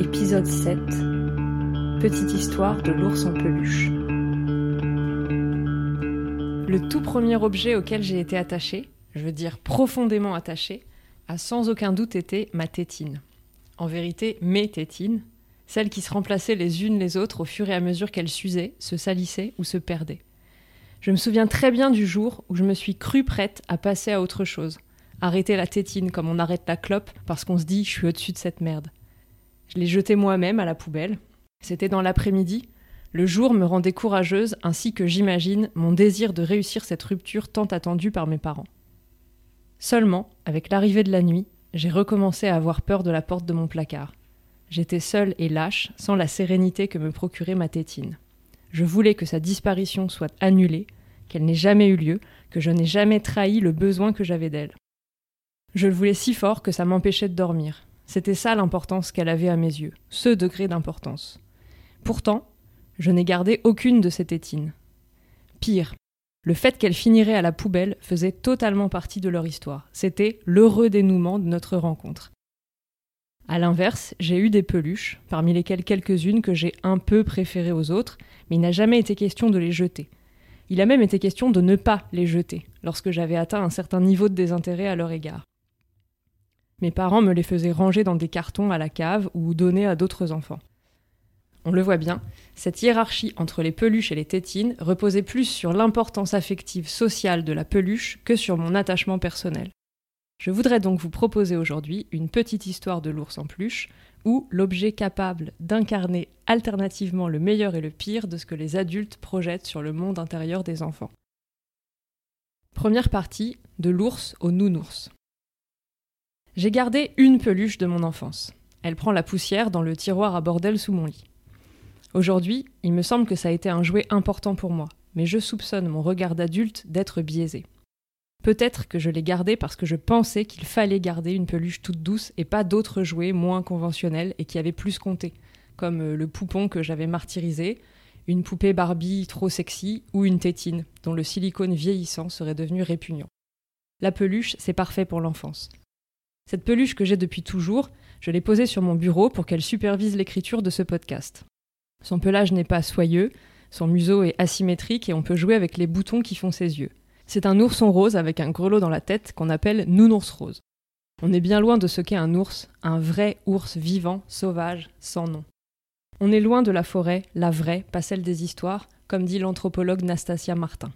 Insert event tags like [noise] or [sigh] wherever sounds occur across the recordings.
Épisode 7 Petite histoire de l'ours en peluche. Le tout premier objet auquel j'ai été attachée, je veux dire profondément attachée, a sans aucun doute été ma tétine. En vérité, mes tétines, celles qui se remplaçaient les unes les autres au fur et à mesure qu'elles s'usaient, se salissaient ou se perdaient. Je me souviens très bien du jour où je me suis crue prête à passer à autre chose, arrêter la tétine comme on arrête la clope parce qu'on se dit je suis au-dessus de cette merde. Je l'ai jeté moi-même à la poubelle. C'était dans l'après-midi. Le jour me rendait courageuse, ainsi que j'imagine mon désir de réussir cette rupture tant attendue par mes parents. Seulement, avec l'arrivée de la nuit, j'ai recommencé à avoir peur de la porte de mon placard. J'étais seule et lâche, sans la sérénité que me procurait ma tétine. Je voulais que sa disparition soit annulée, qu'elle n'ait jamais eu lieu, que je n'ai jamais trahi le besoin que j'avais d'elle. Je le voulais si fort que ça m'empêchait de dormir. C'était ça l'importance qu'elle avait à mes yeux, ce degré d'importance. Pourtant, je n'ai gardé aucune de ces tétines. Pire, le fait qu'elle finirait à la poubelle faisait totalement partie de leur histoire. C'était l'heureux dénouement de notre rencontre. À l'inverse, j'ai eu des peluches, parmi lesquelles quelques-unes que j'ai un peu préférées aux autres, mais il n'a jamais été question de les jeter. Il a même été question de ne pas les jeter, lorsque j'avais atteint un certain niveau de désintérêt à leur égard. Mes parents me les faisaient ranger dans des cartons à la cave ou donner à d'autres enfants. On le voit bien, cette hiérarchie entre les peluches et les tétines reposait plus sur l'importance affective sociale de la peluche que sur mon attachement personnel. Je voudrais donc vous proposer aujourd'hui une petite histoire de l'ours en peluche, où l'objet capable d'incarner alternativement le meilleur et le pire de ce que les adultes projettent sur le monde intérieur des enfants. Première partie, de l'ours au nounours. J'ai gardé une peluche de mon enfance. Elle prend la poussière dans le tiroir à bordel sous mon lit. Aujourd'hui, il me semble que ça a été un jouet important pour moi, mais je soupçonne mon regard d'adulte d'être biaisé. Peut-être que je l'ai gardé parce que je pensais qu'il fallait garder une peluche toute douce et pas d'autres jouets moins conventionnels et qui avaient plus compté, comme euh, le poupon que j'avais martyrisé, une poupée Barbie trop sexy ou une tétine dont le silicone vieillissant serait devenu répugnant. La peluche, c'est parfait pour l'enfance. Cette peluche que j'ai depuis toujours, je l'ai posée sur mon bureau pour qu'elle supervise l'écriture de ce podcast. Son pelage n'est pas soyeux, son museau est asymétrique et on peut jouer avec les boutons qui font ses yeux. C'est un ourson rose avec un grelot dans la tête qu'on appelle nounours rose. On est bien loin de ce qu'est un ours, un vrai ours vivant, sauvage, sans nom. On est loin de la forêt, la vraie, pas celle des histoires, comme dit l'anthropologue Nastasia Martin.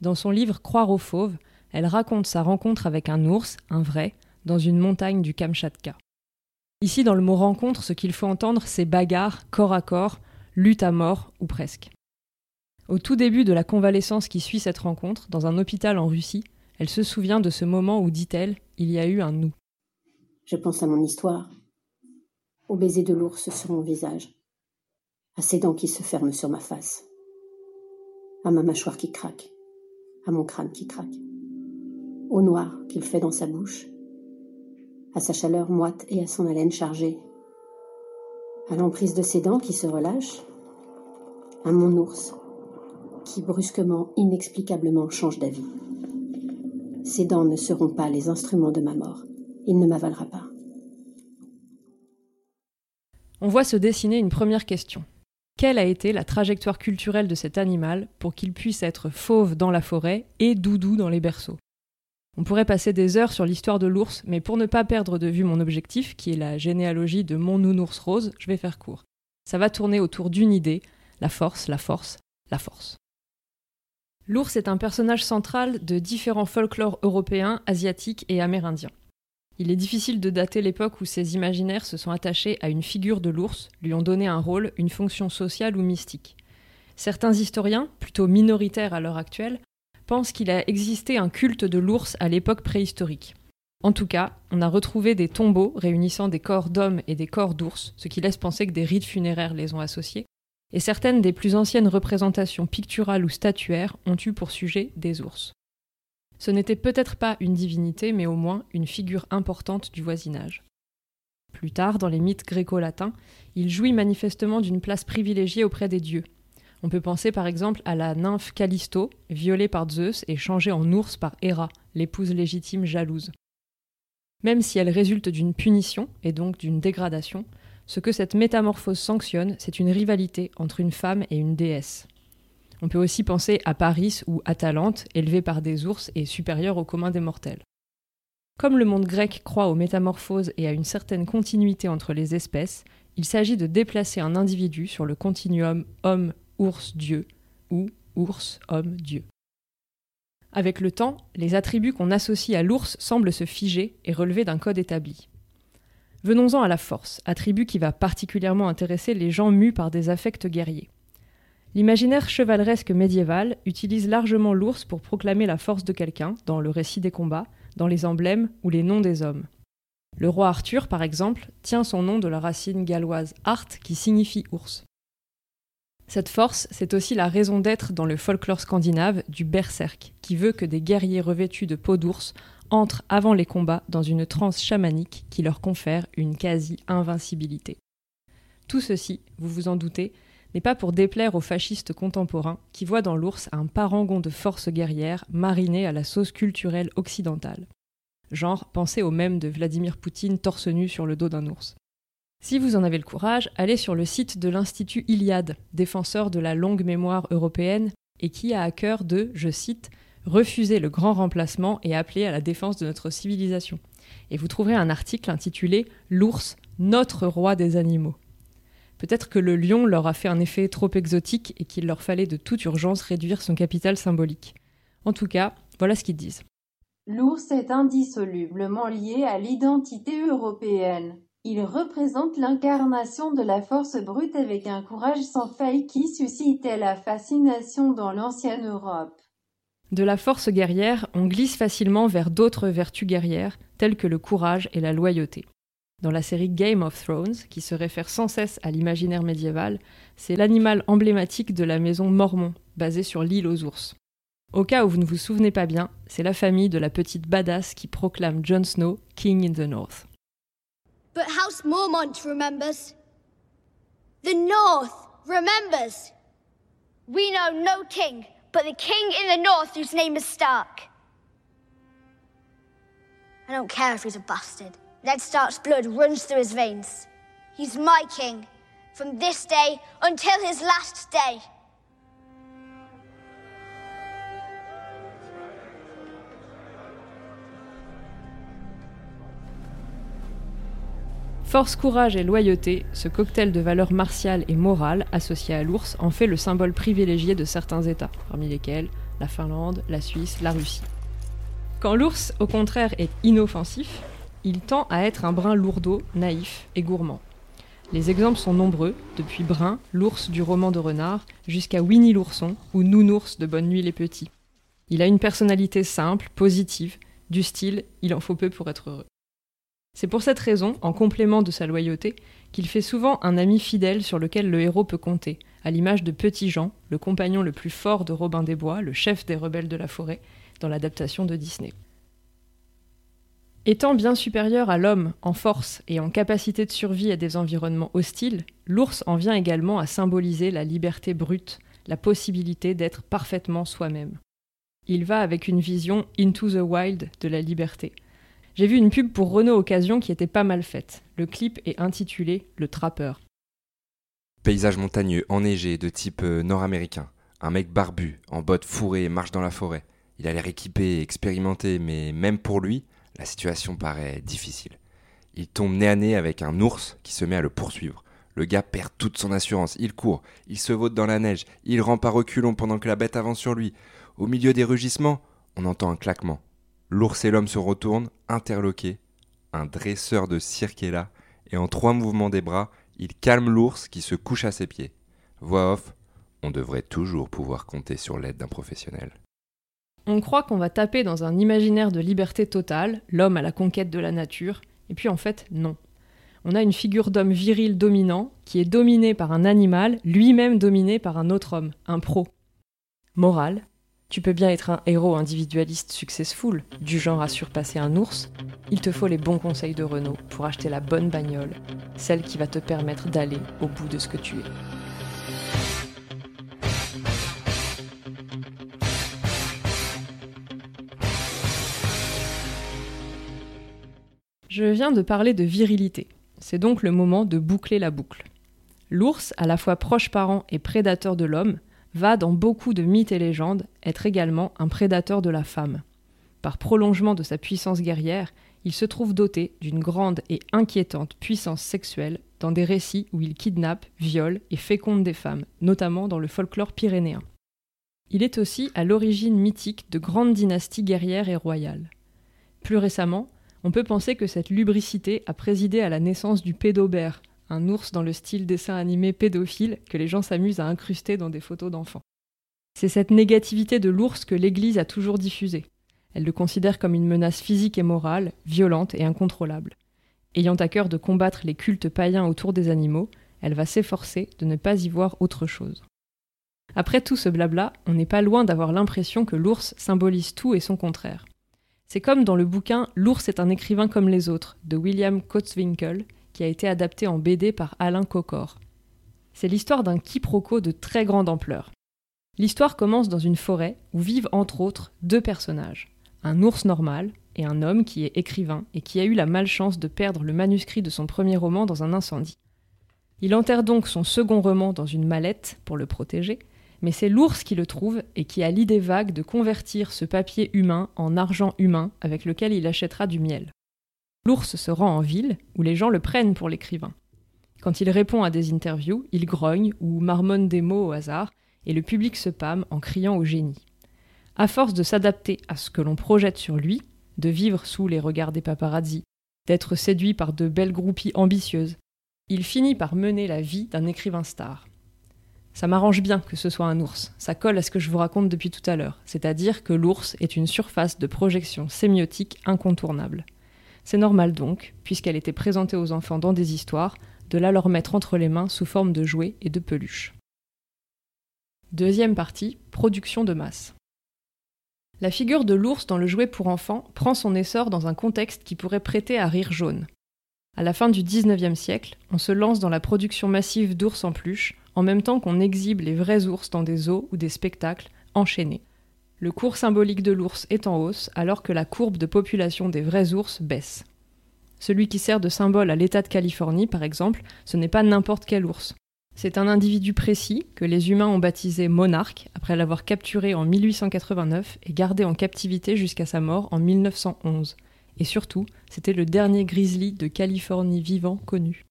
Dans son livre Croire aux fauves, elle raconte sa rencontre avec un ours, un vrai, dans une montagne du Kamchatka. Ici, dans le mot rencontre, ce qu'il faut entendre, c'est bagarre, corps à corps, lutte à mort, ou presque. Au tout début de la convalescence qui suit cette rencontre, dans un hôpital en Russie, elle se souvient de ce moment où, dit-elle, il y a eu un nous. Je pense à mon histoire, au baiser de l'ours sur mon visage, à ses dents qui se ferment sur ma face, à ma mâchoire qui craque, à mon crâne qui craque, au noir qu'il fait dans sa bouche, à sa chaleur moite et à son haleine chargée, à l'emprise de ses dents qui se relâchent, à mon ours qui brusquement, inexplicablement change d'avis. Ses dents ne seront pas les instruments de ma mort. Il ne m'avalera pas. On voit se dessiner une première question. Quelle a été la trajectoire culturelle de cet animal pour qu'il puisse être fauve dans la forêt et doudou dans les berceaux? On pourrait passer des heures sur l'histoire de l'ours, mais pour ne pas perdre de vue mon objectif, qui est la généalogie de mon nounours rose, je vais faire court. Ça va tourner autour d'une idée, la force, la force, la force. L'ours est un personnage central de différents folklores européens, asiatiques et amérindiens. Il est difficile de dater l'époque où ces imaginaires se sont attachés à une figure de l'ours, lui ont donné un rôle, une fonction sociale ou mystique. Certains historiens, plutôt minoritaires à l'heure actuelle, pense qu'il a existé un culte de l'ours à l'époque préhistorique. En tout cas, on a retrouvé des tombeaux réunissant des corps d'hommes et des corps d'ours, ce qui laisse penser que des rites funéraires les ont associés, et certaines des plus anciennes représentations picturales ou statuaires ont eu pour sujet des ours. Ce n'était peut-être pas une divinité, mais au moins une figure importante du voisinage. Plus tard, dans les mythes gréco-latins, il jouit manifestement d'une place privilégiée auprès des dieux, on peut penser par exemple à la nymphe Callisto, violée par Zeus et changée en ours par Héra, l'épouse légitime jalouse. Même si elle résulte d'une punition et donc d'une dégradation, Ce que cette métamorphose sanctionne, c'est une rivalité entre une femme et une déesse. On peut aussi penser à Paris ou Atalante, élevée par des ours et supérieure au commun des mortels. Comme le monde grec croit aux métamorphoses et à une certaine continuité entre les espèces, il s'agit de déplacer un individu sur le continuum homme-ours-dieu ou ours-homme-dieu. Avec le temps, les attributs qu'on associe à l'ours semblent se figer et relever d'un code établi. Venons-en à la force, attribut qui va particulièrement intéresser les gens mus par des affects guerriers. L'imaginaire chevaleresque médiéval utilise largement l'ours pour proclamer la force de quelqu'un dans le récit des combats, dans les emblèmes ou les noms des hommes. Le roi Arthur, par exemple, tient son nom de la racine galloise art qui signifie ours. Cette force, c'est aussi la raison d'être dans le folklore scandinave du berserk, qui veut que des guerriers revêtus de peau d'ours entrent avant les combats dans une transe chamanique qui leur confère une quasi-invincibilité. Tout ceci, vous vous en doutez, n'est pas pour déplaire aux fascistes contemporains qui voient dans l'ours un parangon de force guerrière mariné à la sauce culturelle occidentale. Genre, pensez au même de Vladimir Poutine torse nu sur le dos d'un ours. Si vous en avez le courage, allez sur le site de l'Institut Iliade, défenseur de la longue mémoire européenne, et qui a à cœur de, je cite, refuser le grand remplacement et appeler à la défense de notre civilisation. Et vous trouverez un article intitulé L'ours, notre roi des animaux. Peut-être que le lion leur a fait un effet trop exotique et qu'il leur fallait de toute urgence réduire son capital symbolique. En tout cas, voilà ce qu'ils disent. L'ours est indissolublement lié à l'identité européenne. Il représente l'incarnation de la force brute avec un courage sans faille qui suscitait la fascination dans l'ancienne Europe. De la force guerrière, on glisse facilement vers d'autres vertus guerrières, telles que le courage et la loyauté. Dans la série Game of Thrones, qui se réfère sans cesse à l'imaginaire médiéval, c'est l'animal emblématique de la maison Mormon, basée sur l'île aux ours. Au cas où vous ne vous souvenez pas bien, c'est la famille de la petite badass qui proclame Jon Snow King in the North. But House Mormont remembers. The North remembers. We know no king but the king in the north whose name is Stark. I don't care if he's a bastard. Ned Stark's blood runs through his veins. He's my king, from this day until his last day. Force, courage et loyauté, ce cocktail de valeurs martiales et morales associé à l'ours en fait le symbole privilégié de certains États, parmi lesquels la Finlande, la Suisse, la Russie. Quand l'ours, au contraire, est inoffensif, il tend à être un brin lourdeau, naïf et gourmand. Les exemples sont nombreux, depuis Brun, l'ours du roman de Renard, jusqu'à Winnie l'ourson ou Nounours de Bonne Nuit les Petits. Il a une personnalité simple, positive, du style il en faut peu pour être heureux. C'est pour cette raison, en complément de sa loyauté, qu'il fait souvent un ami fidèle sur lequel le héros peut compter, à l'image de Petit Jean, le compagnon le plus fort de Robin des Bois, le chef des rebelles de la forêt, dans l'adaptation de Disney. Étant bien supérieur à l'homme en force et en capacité de survie à des environnements hostiles, l'ours en vient également à symboliser la liberté brute, la possibilité d'être parfaitement soi-même. Il va avec une vision into the wild de la liberté, j'ai vu une pub pour Renault Occasion qui était pas mal faite. Le clip est intitulé Le Trappeur. Paysage montagneux, enneigé, de type euh, nord-américain. Un mec barbu, en bottes fourrées, marche dans la forêt. Il a l'air équipé, expérimenté, mais même pour lui, la situation paraît difficile. Il tombe nez à nez avec un ours qui se met à le poursuivre. Le gars perd toute son assurance, il court, il se vaute dans la neige, il rampe à reculons pendant que la bête avance sur lui. Au milieu des rugissements, on entend un claquement. L'ours et l'homme se retournent, interloqués. Un dresseur de cirque est là, et en trois mouvements des bras, il calme l'ours qui se couche à ses pieds. Voix off, on devrait toujours pouvoir compter sur l'aide d'un professionnel. On croit qu'on va taper dans un imaginaire de liberté totale, l'homme à la conquête de la nature, et puis en fait, non. On a une figure d'homme viril dominant qui est dominé par un animal, lui-même dominé par un autre homme, un pro. Morale, tu peux bien être un héros individualiste successful, du genre à surpasser un ours. Il te faut les bons conseils de Renault pour acheter la bonne bagnole, celle qui va te permettre d'aller au bout de ce que tu es. Je viens de parler de virilité. C'est donc le moment de boucler la boucle. L'ours, à la fois proche parent et prédateur de l'homme, va, dans beaucoup de mythes et légendes, être également un prédateur de la femme. Par prolongement de sa puissance guerrière, il se trouve doté d'une grande et inquiétante puissance sexuelle dans des récits où il kidnappe, viole et féconde des femmes, notamment dans le folklore pyrénéen. Il est aussi à l'origine mythique de grandes dynasties guerrières et royales. Plus récemment, on peut penser que cette lubricité a présidé à la naissance du pédobert, un ours dans le style dessin animé pédophile que les gens s'amusent à incruster dans des photos d'enfants. C'est cette négativité de l'ours que l'Église a toujours diffusée. Elle le considère comme une menace physique et morale, violente et incontrôlable. Ayant à cœur de combattre les cultes païens autour des animaux, elle va s'efforcer de ne pas y voir autre chose. Après tout ce blabla, on n'est pas loin d'avoir l'impression que l'ours symbolise tout et son contraire. C'est comme dans le bouquin L'ours est un écrivain comme les autres de William Kotzwinkel, qui a été adapté en BD par Alain Cocor. C'est l'histoire d'un quiproquo de très grande ampleur. L'histoire commence dans une forêt où vivent entre autres deux personnages, un ours normal et un homme qui est écrivain et qui a eu la malchance de perdre le manuscrit de son premier roman dans un incendie. Il enterre donc son second roman dans une mallette pour le protéger, mais c'est l'ours qui le trouve et qui a l'idée vague de convertir ce papier humain en argent humain avec lequel il achètera du miel. L'ours se rend en ville, où les gens le prennent pour l'écrivain. Quand il répond à des interviews, il grogne ou marmonne des mots au hasard, et le public se pâme en criant au génie. À force de s'adapter à ce que l'on projette sur lui, de vivre sous les regards des paparazzi, d'être séduit par de belles groupies ambitieuses, il finit par mener la vie d'un écrivain star. Ça m'arrange bien que ce soit un ours, ça colle à ce que je vous raconte depuis tout à l'heure, c'est-à-dire que l'ours est une surface de projection sémiotique incontournable. C'est normal donc, puisqu'elle était présentée aux enfants dans des histoires, de la leur mettre entre les mains sous forme de jouets et de peluches. Deuxième partie, production de masse. La figure de l'ours dans le jouet pour enfants prend son essor dans un contexte qui pourrait prêter à rire jaune. À la fin du XIXe siècle, on se lance dans la production massive d'ours en peluche, en même temps qu'on exhibe les vrais ours dans des zoos ou des spectacles enchaînés. Le cours symbolique de l'ours est en hausse alors que la courbe de population des vrais ours baisse. Celui qui sert de symbole à l'État de Californie, par exemple, ce n'est pas n'importe quel ours. C'est un individu précis que les humains ont baptisé monarque après l'avoir capturé en 1889 et gardé en captivité jusqu'à sa mort en 1911. Et surtout, c'était le dernier grizzly de Californie vivant connu.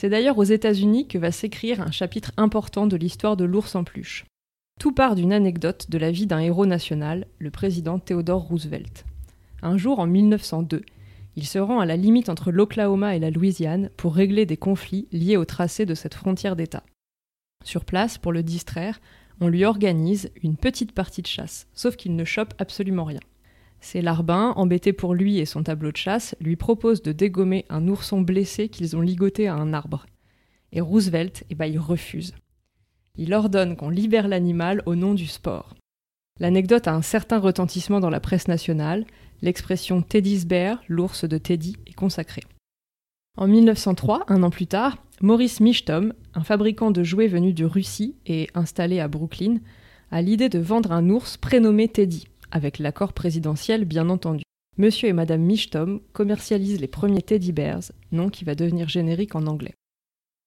C'est d'ailleurs aux États-Unis que va s'écrire un chapitre important de l'histoire de l'ours en peluche. Tout part d'une anecdote de la vie d'un héros national, le président Theodore Roosevelt. Un jour, en 1902, il se rend à la limite entre l'Oklahoma et la Louisiane pour régler des conflits liés au tracé de cette frontière d'État. Sur place, pour le distraire, on lui organise une petite partie de chasse, sauf qu'il ne chope absolument rien. Ses larbins, embêtés pour lui et son tableau de chasse, lui proposent de dégommer un ourson blessé qu'ils ont ligoté à un arbre. Et Roosevelt, eh ben, il refuse il ordonne qu'on libère l'animal au nom du sport. L'anecdote a un certain retentissement dans la presse nationale, l'expression Teddy's Bear, l'ours de Teddy, est consacrée. En 1903, un an plus tard, Maurice Michtom, un fabricant de jouets venu de Russie et installé à Brooklyn, a l'idée de vendre un ours prénommé Teddy, avec l'accord présidentiel bien entendu. Monsieur et Madame Michtom commercialisent les premiers Teddy Bears, nom qui va devenir générique en anglais.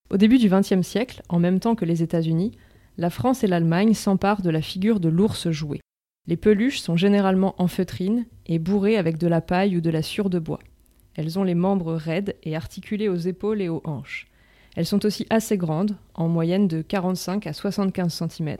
Au début du XXe siècle, en même temps que les États-Unis, la France et l'Allemagne s'emparent de la figure de l'ours joué. Les peluches sont généralement en feutrine et bourrées avec de la paille ou de la sciure de bois. Elles ont les membres raides et articulés aux épaules et aux hanches. Elles sont aussi assez grandes, en moyenne de 45 à 75 cm,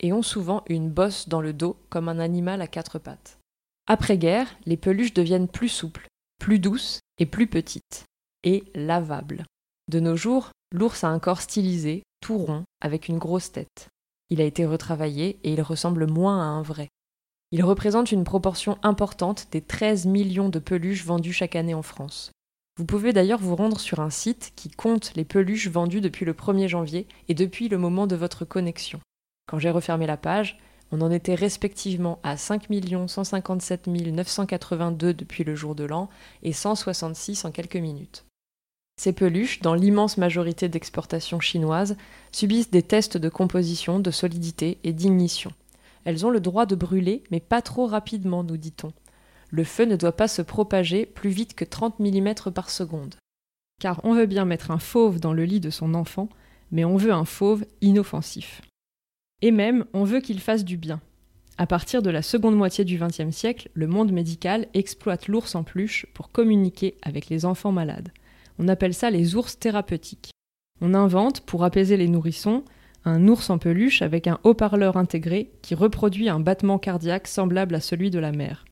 et ont souvent une bosse dans le dos comme un animal à quatre pattes. Après-guerre, les peluches deviennent plus souples, plus douces et plus petites, et lavables. De nos jours, L'ours a un corps stylisé, tout rond, avec une grosse tête. Il a été retravaillé et il ressemble moins à un vrai. Il représente une proportion importante des 13 millions de peluches vendues chaque année en France. Vous pouvez d'ailleurs vous rendre sur un site qui compte les peluches vendues depuis le 1er janvier et depuis le moment de votre connexion. Quand j'ai refermé la page, on en était respectivement à 5 157 982 depuis le jour de l'an et 166 en quelques minutes. Ces peluches, dans l'immense majorité d'exportations chinoises, subissent des tests de composition, de solidité et d'ignition. Elles ont le droit de brûler, mais pas trop rapidement, nous dit-on. Le feu ne doit pas se propager plus vite que 30 mm par seconde. car on veut bien mettre un fauve dans le lit de son enfant, mais on veut un fauve inoffensif. Et même, on veut qu'il fasse du bien. À partir de la seconde moitié du XXe siècle, le monde médical exploite l'ours en peluche pour communiquer avec les enfants malades. On appelle ça les ours thérapeutiques. On invente, pour apaiser les nourrissons, un ours en peluche avec un haut-parleur intégré qui reproduit un battement cardiaque semblable à celui de la mère.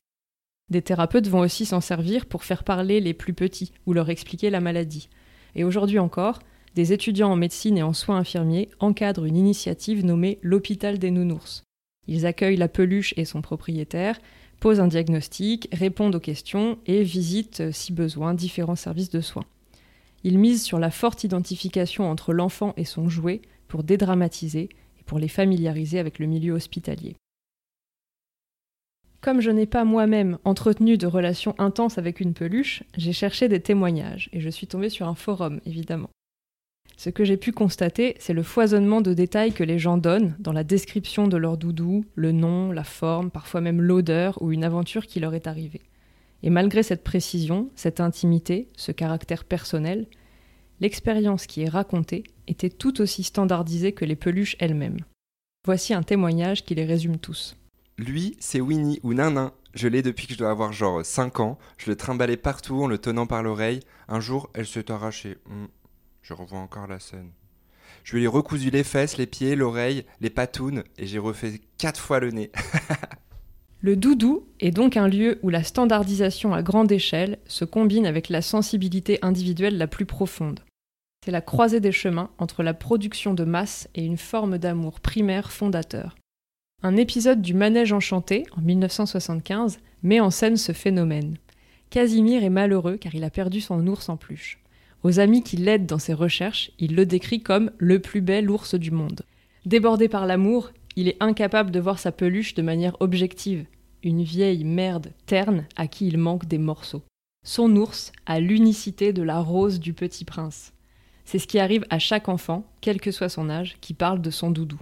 Des thérapeutes vont aussi s'en servir pour faire parler les plus petits ou leur expliquer la maladie. Et aujourd'hui encore, des étudiants en médecine et en soins infirmiers encadrent une initiative nommée l'hôpital des nounours. Ils accueillent la peluche et son propriétaire, posent un diagnostic, répondent aux questions et visitent, si besoin, différents services de soins. Ils misent sur la forte identification entre l'enfant et son jouet pour dédramatiser et pour les familiariser avec le milieu hospitalier. Comme je n'ai pas moi-même entretenu de relations intenses avec une peluche, j'ai cherché des témoignages et je suis tombée sur un forum, évidemment. Ce que j'ai pu constater, c'est le foisonnement de détails que les gens donnent dans la description de leur doudou, le nom, la forme, parfois même l'odeur ou une aventure qui leur est arrivée. Et malgré cette précision, cette intimité, ce caractère personnel, l'expérience qui est racontée était tout aussi standardisée que les peluches elles-mêmes. Voici un témoignage qui les résume tous. Lui, c'est Winnie ou Nanin. Je l'ai depuis que je dois avoir genre 5 ans. Je le trimballais partout en le tenant par l'oreille. Un jour, elle s'est arrachée. Hmm. Je revois encore la scène. Je lui ai recousu les fesses, les pieds, l'oreille, les patounes, et j'ai refait quatre fois le nez. [laughs] le doudou est donc un lieu où la standardisation à grande échelle se combine avec la sensibilité individuelle la plus profonde. C'est la croisée des chemins entre la production de masse et une forme d'amour primaire fondateur. Un épisode du Manège Enchanté, en 1975, met en scène ce phénomène. Casimir est malheureux car il a perdu son ours en peluche. Aux amis qui l'aident dans ses recherches, il le décrit comme le plus bel ours du monde. Débordé par l'amour, il est incapable de voir sa peluche de manière objective, une vieille merde terne à qui il manque des morceaux. Son ours a l'unicité de la rose du petit prince. C'est ce qui arrive à chaque enfant, quel que soit son âge, qui parle de son doudou.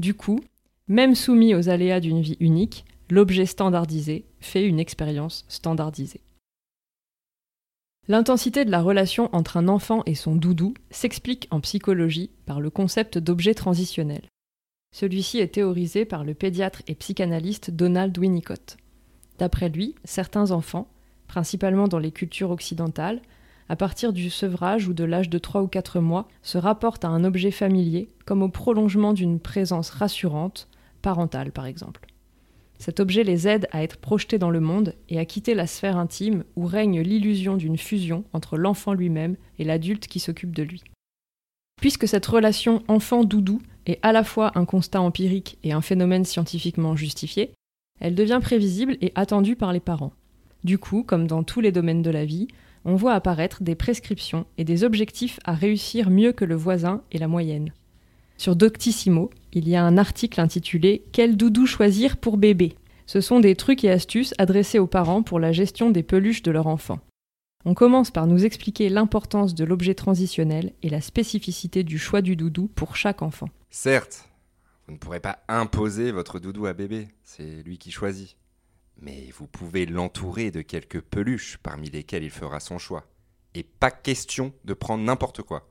Du coup, même soumis aux aléas d'une vie unique, l'objet standardisé fait une expérience standardisée. L'intensité de la relation entre un enfant et son doudou s'explique en psychologie par le concept d'objet transitionnel. Celui-ci est théorisé par le pédiatre et psychanalyste Donald Winnicott. D'après lui, certains enfants, principalement dans les cultures occidentales, à partir du sevrage ou de l'âge de 3 ou 4 mois, se rapportent à un objet familier comme au prolongement d'une présence rassurante, parentale par exemple. Cet objet les aide à être projetés dans le monde et à quitter la sphère intime où règne l'illusion d'une fusion entre l'enfant lui-même et l'adulte qui s'occupe de lui. Puisque cette relation enfant-doudou est à la fois un constat empirique et un phénomène scientifiquement justifié, elle devient prévisible et attendue par les parents. Du coup, comme dans tous les domaines de la vie, on voit apparaître des prescriptions et des objectifs à réussir mieux que le voisin et la moyenne. Sur Doctissimo, il y a un article intitulé Quel doudou choisir pour bébé? Ce sont des trucs et astuces adressés aux parents pour la gestion des peluches de leur enfant. On commence par nous expliquer l'importance de l'objet transitionnel et la spécificité du choix du doudou pour chaque enfant. Certes, vous ne pourrez pas imposer votre doudou à bébé, c'est lui qui choisit. Mais vous pouvez l'entourer de quelques peluches parmi lesquelles il fera son choix. Et pas question de prendre n'importe quoi.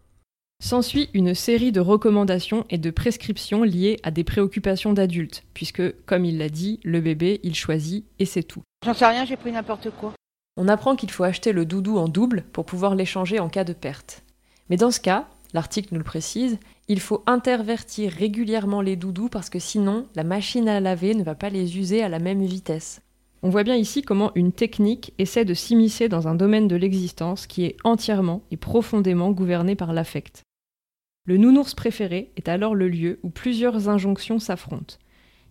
S'ensuit une série de recommandations et de prescriptions liées à des préoccupations d'adultes, puisque, comme il l'a dit, le bébé, il choisit et c'est tout. J'en sais rien, j'ai pris n'importe quoi. On apprend qu'il faut acheter le doudou en double pour pouvoir l'échanger en cas de perte. Mais dans ce cas, l'article nous le précise, il faut intervertir régulièrement les doudous parce que sinon, la machine à laver ne va pas les user à la même vitesse. On voit bien ici comment une technique essaie de s'immiscer dans un domaine de l'existence qui est entièrement et profondément gouverné par l'affect. Le nounours préféré est alors le lieu où plusieurs injonctions s'affrontent.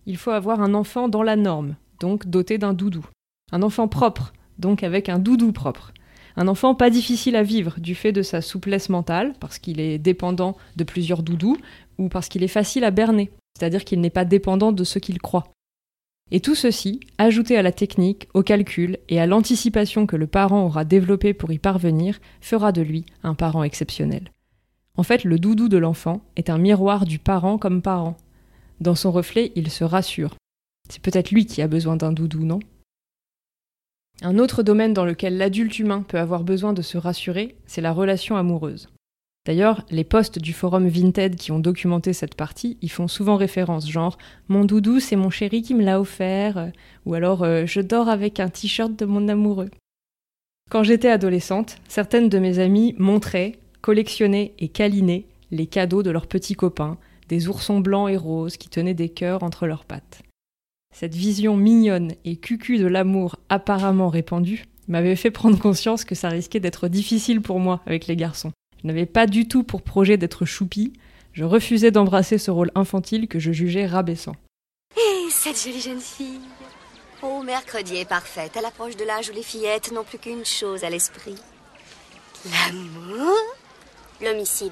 Il faut avoir un enfant dans la norme, donc doté d'un doudou. Un enfant propre, donc avec un doudou propre. Un enfant pas difficile à vivre du fait de sa souplesse mentale, parce qu'il est dépendant de plusieurs doudous, ou parce qu'il est facile à berner, c'est-à-dire qu'il n'est pas dépendant de ce qu'il croit. Et tout ceci, ajouté à la technique, au calcul et à l'anticipation que le parent aura développée pour y parvenir, fera de lui un parent exceptionnel. En fait, le doudou de l'enfant est un miroir du parent comme parent. Dans son reflet, il se rassure. C'est peut-être lui qui a besoin d'un doudou, non? Un autre domaine dans lequel l'adulte humain peut avoir besoin de se rassurer, c'est la relation amoureuse. D'ailleurs, les posts du forum Vinted qui ont documenté cette partie y font souvent référence, genre Mon doudou, c'est mon chéri qui me l'a offert, ou alors euh, Je dors avec un t-shirt de mon amoureux. Quand j'étais adolescente, certaines de mes amies montraient, collectionnaient et câlinaient les cadeaux de leurs petits copains, des oursons blancs et roses qui tenaient des cœurs entre leurs pattes. Cette vision mignonne et cucu de l'amour apparemment répandu m'avait fait prendre conscience que ça risquait d'être difficile pour moi avec les garçons. Je n'avais pas du tout pour projet d'être choupi, je refusais d'embrasser ce rôle infantile que je jugeais rabaissant. Et cette jolie jeune fille Oh, mercredi est parfaite, à l'approche de l'âge où les fillettes n'ont plus qu'une chose à l'esprit. L'amour L'homicide.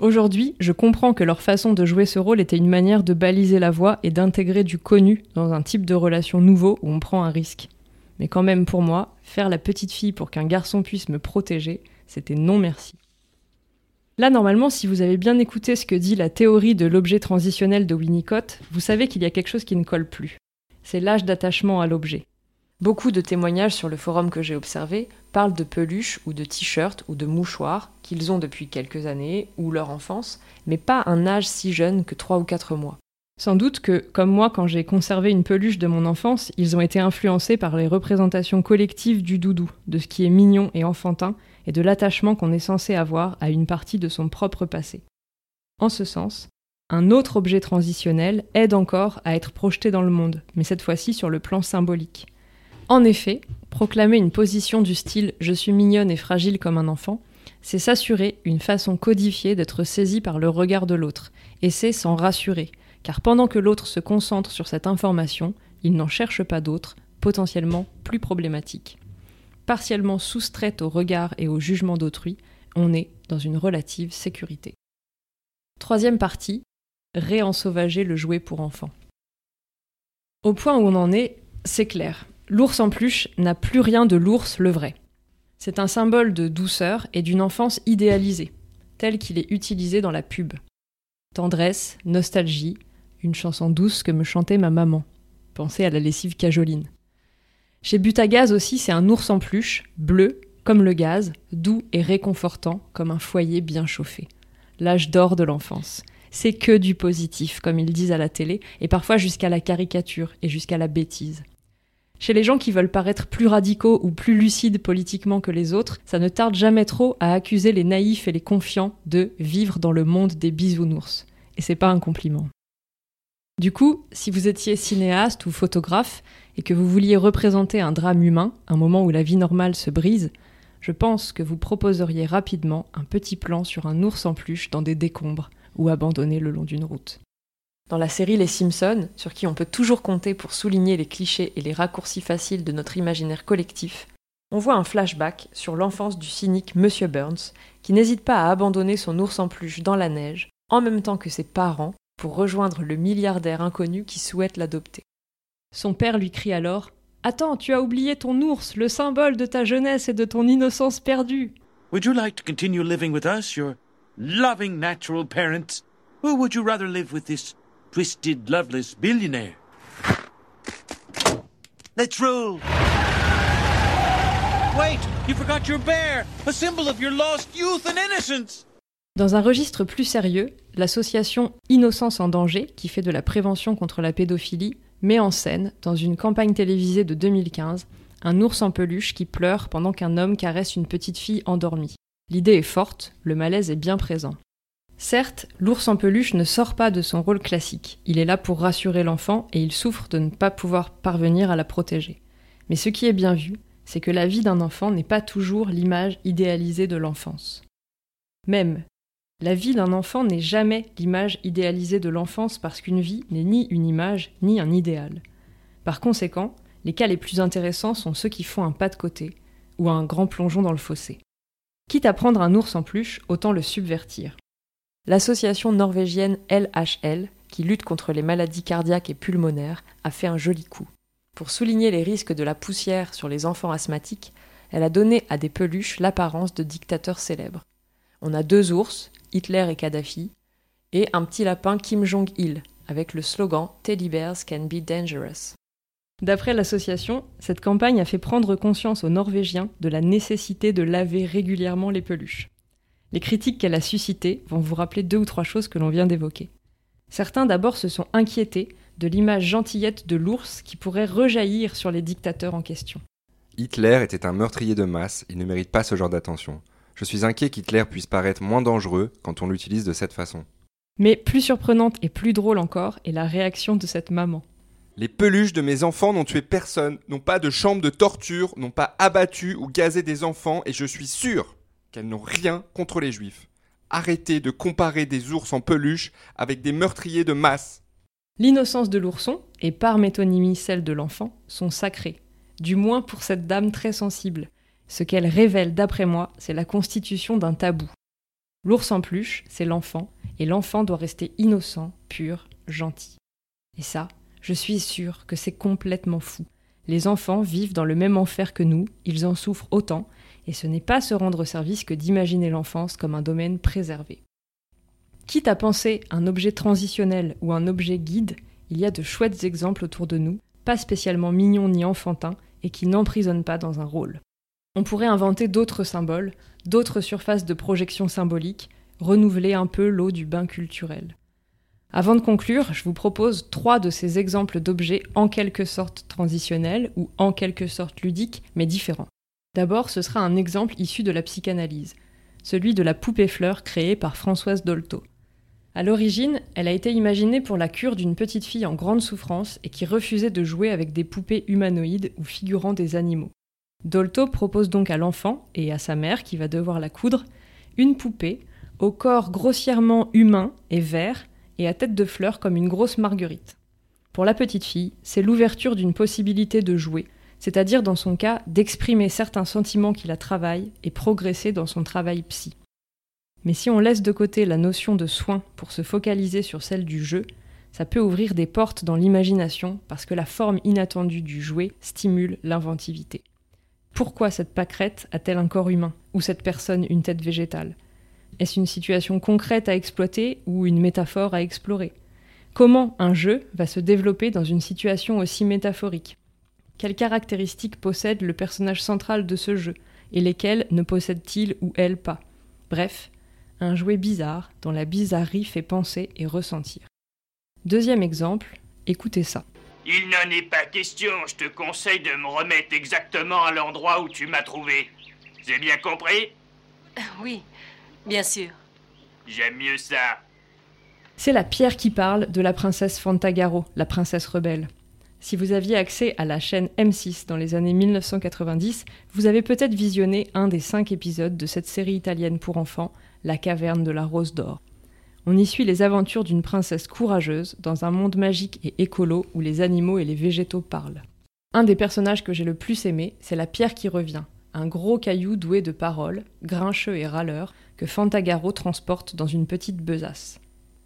Aujourd'hui, je comprends que leur façon de jouer ce rôle était une manière de baliser la voie et d'intégrer du connu dans un type de relation nouveau où on prend un risque. Mais quand même pour moi, faire la petite fille pour qu'un garçon puisse me protéger, c'était non merci. Là, normalement, si vous avez bien écouté ce que dit la théorie de l'objet transitionnel de Winnicott, vous savez qu'il y a quelque chose qui ne colle plus. C'est l'âge d'attachement à l'objet. Beaucoup de témoignages sur le forum que j'ai observé parlent de peluches ou de t-shirts ou de mouchoirs qu'ils ont depuis quelques années ou leur enfance, mais pas un âge si jeune que 3 ou 4 mois. Sans doute que, comme moi, quand j'ai conservé une peluche de mon enfance, ils ont été influencés par les représentations collectives du doudou, de ce qui est mignon et enfantin, et de l'attachement qu'on est censé avoir à une partie de son propre passé. En ce sens, un autre objet transitionnel aide encore à être projeté dans le monde, mais cette fois-ci sur le plan symbolique. En effet, proclamer une position du style je suis mignonne et fragile comme un enfant, c'est s'assurer une façon codifiée d'être saisi par le regard de l'autre, et c'est s'en rassurer, car pendant que l'autre se concentre sur cette information, il n'en cherche pas d'autres, potentiellement plus problématiques partiellement soustraite au regard et au jugement d'autrui, on est dans une relative sécurité. Troisième partie, réensauvager le jouet pour enfants. Au point où on en est, c'est clair. L'ours en peluche n'a plus rien de l'ours le vrai. C'est un symbole de douceur et d'une enfance idéalisée, tel qu'il est utilisé dans la pub. Tendresse, nostalgie, une chanson douce que me chantait ma maman. Pensez à la lessive cajoline. Chez Butagaz aussi, c'est un ours en peluche, bleu, comme le gaz, doux et réconfortant, comme un foyer bien chauffé. L'âge d'or de l'enfance. C'est que du positif, comme ils disent à la télé, et parfois jusqu'à la caricature et jusqu'à la bêtise. Chez les gens qui veulent paraître plus radicaux ou plus lucides politiquement que les autres, ça ne tarde jamais trop à accuser les naïfs et les confiants de vivre dans le monde des bisounours. Et c'est pas un compliment. Du coup, si vous étiez cinéaste ou photographe et que vous vouliez représenter un drame humain, un moment où la vie normale se brise, je pense que vous proposeriez rapidement un petit plan sur un ours en peluche dans des décombres ou abandonné le long d'une route. Dans la série Les Simpsons, sur qui on peut toujours compter pour souligner les clichés et les raccourcis faciles de notre imaginaire collectif, on voit un flashback sur l'enfance du cynique Monsieur Burns, qui n'hésite pas à abandonner son ours en peluche dans la neige, en même temps que ses parents, pour rejoindre le milliardaire inconnu qui souhaite l'adopter. Son père lui crie alors Attends, tu as oublié ton ours, le symbole de ta jeunesse et de ton innocence perdue. Would you like to continue living with us, your loving natural parents? Or would you rather live with this twisted, loveless billionaire? Let's roll! Wait! You forgot your bear! A symbol of your lost youth and innocence! Dans un registre plus sérieux, l'association Innocence en danger, qui fait de la prévention contre la pédophilie, met en scène, dans une campagne télévisée de 2015, un ours en peluche qui pleure pendant qu'un homme caresse une petite fille endormie. L'idée est forte, le malaise est bien présent. Certes, l'ours en peluche ne sort pas de son rôle classique. Il est là pour rassurer l'enfant et il souffre de ne pas pouvoir parvenir à la protéger. Mais ce qui est bien vu, c'est que la vie d'un enfant n'est pas toujours l'image idéalisée de l'enfance. Même la vie d'un enfant n'est jamais l'image idéalisée de l'enfance parce qu'une vie n'est ni une image ni un idéal. Par conséquent, les cas les plus intéressants sont ceux qui font un pas de côté ou un grand plongeon dans le fossé. Quitte à prendre un ours en peluche, autant le subvertir. L'association norvégienne LHL, qui lutte contre les maladies cardiaques et pulmonaires, a fait un joli coup. Pour souligner les risques de la poussière sur les enfants asthmatiques, elle a donné à des peluches l'apparence de dictateurs célèbres. On a deux ours, Hitler et Kadhafi, et un petit lapin Kim Jong-il, avec le slogan Teddy bears can be dangerous. D'après l'association, cette campagne a fait prendre conscience aux Norvégiens de la nécessité de laver régulièrement les peluches. Les critiques qu'elle a suscitées vont vous rappeler deux ou trois choses que l'on vient d'évoquer. Certains d'abord se sont inquiétés de l'image gentillette de l'ours qui pourrait rejaillir sur les dictateurs en question. Hitler était un meurtrier de masse, il ne mérite pas ce genre d'attention. Je suis inquiet qu'Hitler puisse paraître moins dangereux quand on l'utilise de cette façon. Mais plus surprenante et plus drôle encore est la réaction de cette maman. Les peluches de mes enfants n'ont tué personne, n'ont pas de chambre de torture, n'ont pas abattu ou gazé des enfants, et je suis sûr qu'elles n'ont rien contre les juifs. Arrêtez de comparer des ours en peluche avec des meurtriers de masse. L'innocence de l'ourson, et par métonymie celle de l'enfant, sont sacrées, du moins pour cette dame très sensible. Ce qu'elle révèle, d'après moi, c'est la constitution d'un tabou. L'ours en peluche, c'est l'enfant, et l'enfant doit rester innocent, pur, gentil. Et ça, je suis sûre que c'est complètement fou. Les enfants vivent dans le même enfer que nous, ils en souffrent autant, et ce n'est pas se rendre service que d'imaginer l'enfance comme un domaine préservé. Quitte à penser un objet transitionnel ou un objet guide, il y a de chouettes exemples autour de nous, pas spécialement mignons ni enfantins, et qui n'emprisonnent pas dans un rôle. On pourrait inventer d'autres symboles, d'autres surfaces de projection symbolique, renouveler un peu l'eau du bain culturel. Avant de conclure, je vous propose trois de ces exemples d'objets en quelque sorte transitionnels ou en quelque sorte ludiques, mais différents. D'abord, ce sera un exemple issu de la psychanalyse, celui de la poupée fleur créée par Françoise Dolto. À l'origine, elle a été imaginée pour la cure d'une petite fille en grande souffrance et qui refusait de jouer avec des poupées humanoïdes ou figurant des animaux. Dolto propose donc à l'enfant, et à sa mère qui va devoir la coudre, une poupée au corps grossièrement humain et vert et à tête de fleur comme une grosse marguerite. Pour la petite fille, c'est l'ouverture d'une possibilité de jouer, c'est-à-dire dans son cas d'exprimer certains sentiments qui la travaillent et progresser dans son travail psy. Mais si on laisse de côté la notion de soin pour se focaliser sur celle du jeu, ça peut ouvrir des portes dans l'imagination parce que la forme inattendue du jouet stimule l'inventivité. Pourquoi cette pâquerette a-t-elle un corps humain ou cette personne une tête végétale? Est-ce une situation concrète à exploiter ou une métaphore à explorer? Comment un jeu va se développer dans une situation aussi métaphorique? Quelles caractéristiques possède le personnage central de ce jeu et lesquelles ne possède-t-il ou elle pas? Bref, un jouet bizarre dont la bizarrerie fait penser et ressentir. Deuxième exemple, écoutez ça. Il n'en est pas question, je te conseille de me remettre exactement à l'endroit où tu m'as trouvé. J'ai bien compris? Oui, bien sûr. J'aime mieux ça. C'est la pierre qui parle de la princesse Fantagaro, la princesse rebelle. Si vous aviez accès à la chaîne M6 dans les années 1990, vous avez peut-être visionné un des cinq épisodes de cette série italienne pour enfants, La caverne de la rose d'or. On y suit les aventures d'une princesse courageuse dans un monde magique et écolo où les animaux et les végétaux parlent. Un des personnages que j'ai le plus aimé, c'est la pierre qui revient, un gros caillou doué de paroles, grincheux et râleur, que Fantagaro transporte dans une petite besace.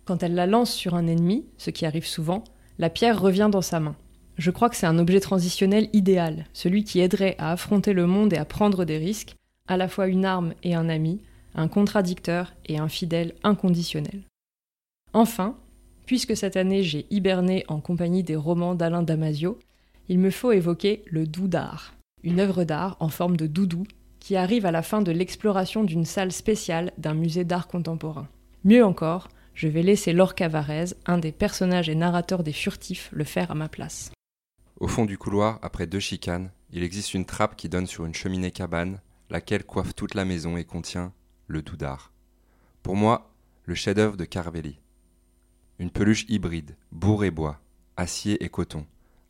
Quand elle la lance sur un ennemi, ce qui arrive souvent, la pierre revient dans sa main. Je crois que c'est un objet transitionnel idéal, celui qui aiderait à affronter le monde et à prendre des risques, à la fois une arme et un ami, un contradicteur et un fidèle inconditionnel. Enfin, puisque cette année j'ai hiberné en compagnie des romans d'Alain Damasio, il me faut évoquer le doudard, une œuvre d'art en forme de doudou qui arrive à la fin de l'exploration d'une salle spéciale d'un musée d'art contemporain. Mieux encore, je vais laisser Laure Cavarez, un des personnages et narrateurs des Furtifs, le faire à ma place. Au fond du couloir, après deux chicanes, il existe une trappe qui donne sur une cheminée cabane, laquelle coiffe toute la maison et contient le doudard. Pour moi, le chef-d'œuvre de Carvelli. Une peluche hybride, bourre et bois, acier et coton,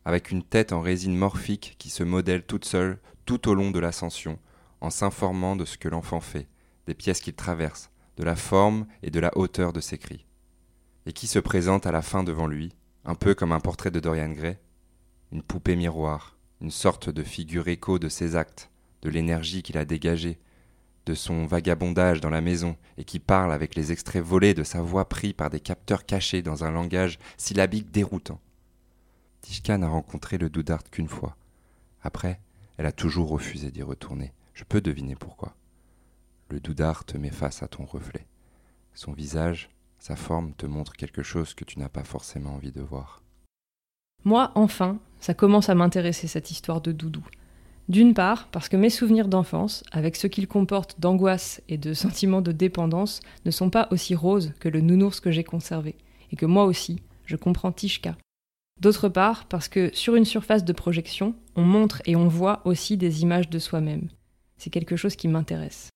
avec une tête en résine morphique qui se modèle toute seule tout au long de l'ascension, en s'informant de ce que l'enfant fait, des pièces qu'il traverse, de la forme et de la hauteur de ses cris. Et qui se présente à la fin devant lui, un peu comme un portrait de Dorian Gray, une poupée miroir, une sorte de figure écho de ses actes, de l'énergie qu'il a dégagée, de son vagabondage dans la maison et qui parle avec les extraits volés de sa voix pris par des capteurs cachés dans un langage syllabique déroutant. Tishka n'a rencontré le Doudart qu'une fois. Après, elle a toujours refusé d'y retourner. Je peux deviner pourquoi. Le Doudart te met face à ton reflet. Son visage, sa forme te montre quelque chose que tu n'as pas forcément envie de voir. Moi, enfin, ça commence à m'intéresser cette histoire de doudou. D'une part, parce que mes souvenirs d'enfance, avec ce qu'ils comportent d'angoisse et de sentiments de dépendance, ne sont pas aussi roses que le nounours que j'ai conservé, et que moi aussi, je comprends Tishka. D'autre part, parce que sur une surface de projection, on montre et on voit aussi des images de soi-même. C'est quelque chose qui m'intéresse.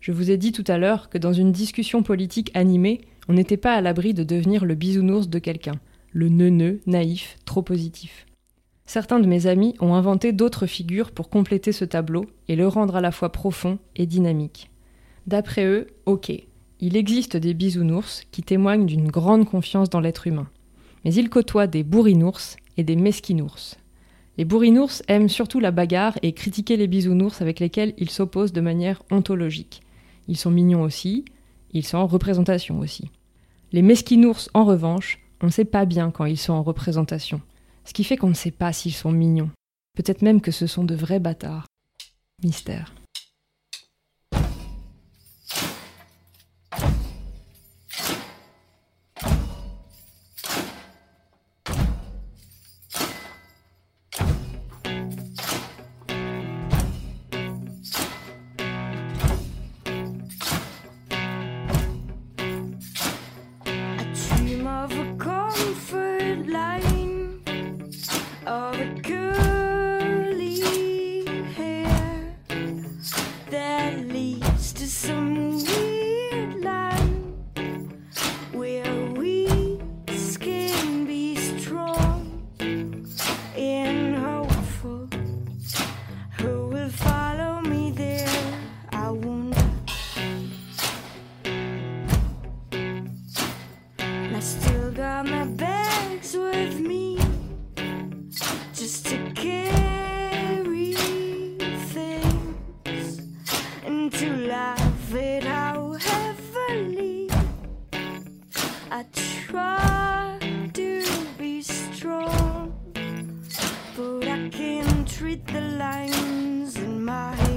Je vous ai dit tout à l'heure que dans une discussion politique animée, on n'était pas à l'abri de devenir le bisounours de quelqu'un, le neuneu, naïf, trop positif. Certains de mes amis ont inventé d'autres figures pour compléter ce tableau et le rendre à la fois profond et dynamique. D'après eux, ok, il existe des bisounours qui témoignent d'une grande confiance dans l'être humain. Mais ils côtoient des bourrinours et des mesquinours. Les bourrinours aiment surtout la bagarre et critiquer les bisounours avec lesquels ils s'opposent de manière ontologique. Ils sont mignons aussi, ils sont en représentation aussi. Les mesquinours, en revanche, on ne sait pas bien quand ils sont en représentation. Ce qui fait qu'on ne sait pas s'ils sont mignons. Peut-être même que ce sont de vrais bâtards. Mystère. in my